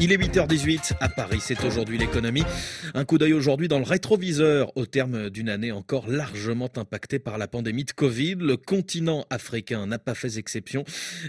Il est 8h18 à Paris, c'est aujourd'hui l'économie. Un coup d'œil aujourd'hui dans le rétroviseur au terme d'une année encore largement impactée par la pandémie de Covid. Le continent africain n'a pas fait exception.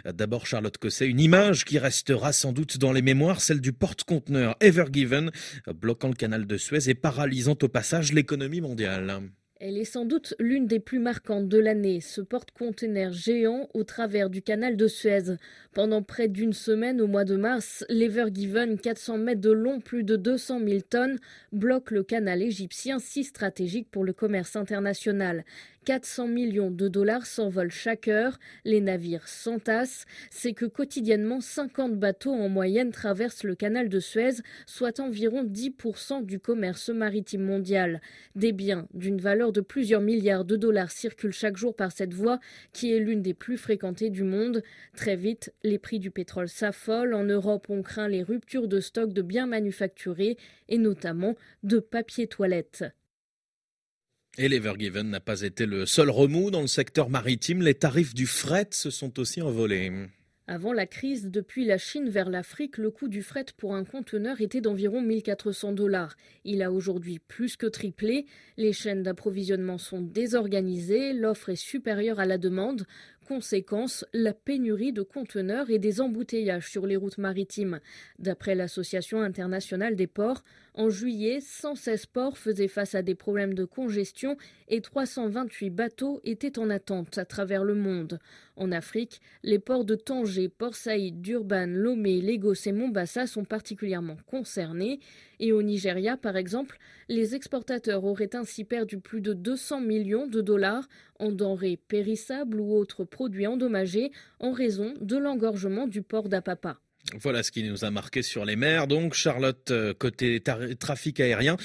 D'abord Charlotte Cosset, une image qui restera sans doute dans les mémoires, celle du porte-conteneur Ever Given, bloquant le canal de Suez et paralysant au passage l'économie mondiale. Elle est sans doute l'une des plus marquantes de l'année, ce porte-conteneur géant au travers du canal de Suez. Pendant près d'une semaine au mois de mars, l'Ever Given, 400 mètres de long, plus de 200 000 tonnes, bloque le canal égyptien si stratégique pour le commerce international. 400 millions de dollars s'envolent chaque heure, les navires s'entassent. C'est que quotidiennement 50 bateaux en moyenne traversent le canal de Suez, soit environ 10% du commerce maritime mondial. Des biens d'une valeur de plusieurs milliards de dollars circulent chaque jour par cette voie qui est l'une des plus fréquentées du monde. Très vite, les prix du pétrole s'affolent. En Europe, on craint les ruptures de stock de biens manufacturés et notamment de papier toilette. Et l'Evergiven n'a pas été le seul remous dans le secteur maritime. Les tarifs du fret se sont aussi envolés. Avant la crise, depuis la Chine vers l'Afrique, le coût du fret pour un conteneur était d'environ 1400 dollars. Il a aujourd'hui plus que triplé. Les chaînes d'approvisionnement sont désorganisées, l'offre est supérieure à la demande. Conséquence, la pénurie de conteneurs et des embouteillages sur les routes maritimes. D'après l'Association internationale des ports, en juillet, 116 ports faisaient face à des problèmes de congestion et 328 bateaux étaient en attente à travers le monde. En Afrique, les ports de Tanger, Port Saïd, Durban, Lomé, Lagos et Mombasa sont particulièrement concernés. Et au Nigeria, par exemple, les exportateurs auraient ainsi perdu plus de 200 millions de dollars en denrées périssables ou autres produits endommagés en raison de l'engorgement du port d'Apapa. Voilà ce qui nous a marqué sur les mers. Donc, Charlotte, euh, côté trafic aérien,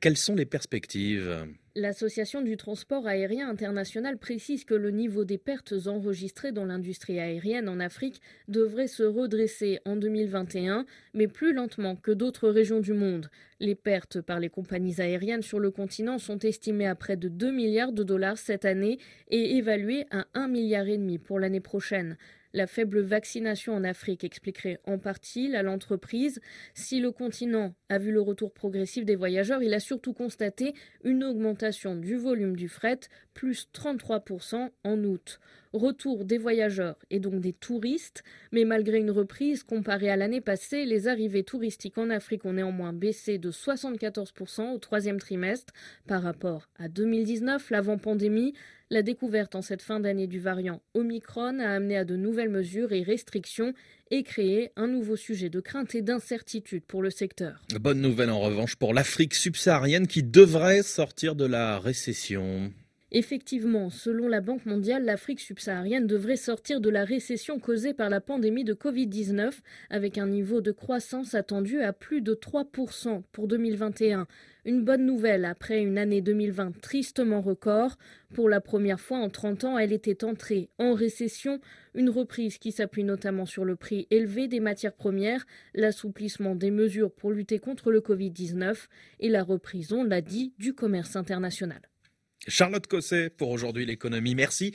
quelles sont les perspectives? L'Association du transport aérien international précise que le niveau des pertes enregistrées dans l'industrie aérienne en Afrique devrait se redresser en 2021, mais plus lentement que d'autres régions du monde. Les pertes par les compagnies aériennes sur le continent sont estimées à près de 2 milliards de dollars cette année et évaluées à 1 milliard et demi pour l'année prochaine. La faible vaccination en Afrique expliquerait en partie à l'entreprise. Si le continent a vu le retour progressif des voyageurs, il a surtout constaté une augmentation du volume du fret, plus 33% en août. Retour des voyageurs et donc des touristes, mais malgré une reprise comparée à l'année passée, les arrivées touristiques en Afrique ont néanmoins baissé de 74% au troisième trimestre par rapport à 2019, l'avant-pandémie. La découverte en cette fin d'année du variant Omicron a amené à de nouvelles mesures et restrictions et créé un nouveau sujet de crainte et d'incertitude pour le secteur. Bonne nouvelle en revanche pour l'Afrique subsaharienne qui devrait sortir de la récession. Effectivement, selon la Banque mondiale, l'Afrique subsaharienne devrait sortir de la récession causée par la pandémie de Covid-19 avec un niveau de croissance attendu à plus de 3% pour 2021. Une bonne nouvelle après une année 2020 tristement record. Pour la première fois en 30 ans, elle était entrée en récession, une reprise qui s'appuie notamment sur le prix élevé des matières premières, l'assouplissement des mesures pour lutter contre le Covid-19 et la reprise, on l'a dit, du commerce international. Charlotte Cosset pour aujourd'hui l'économie. Merci.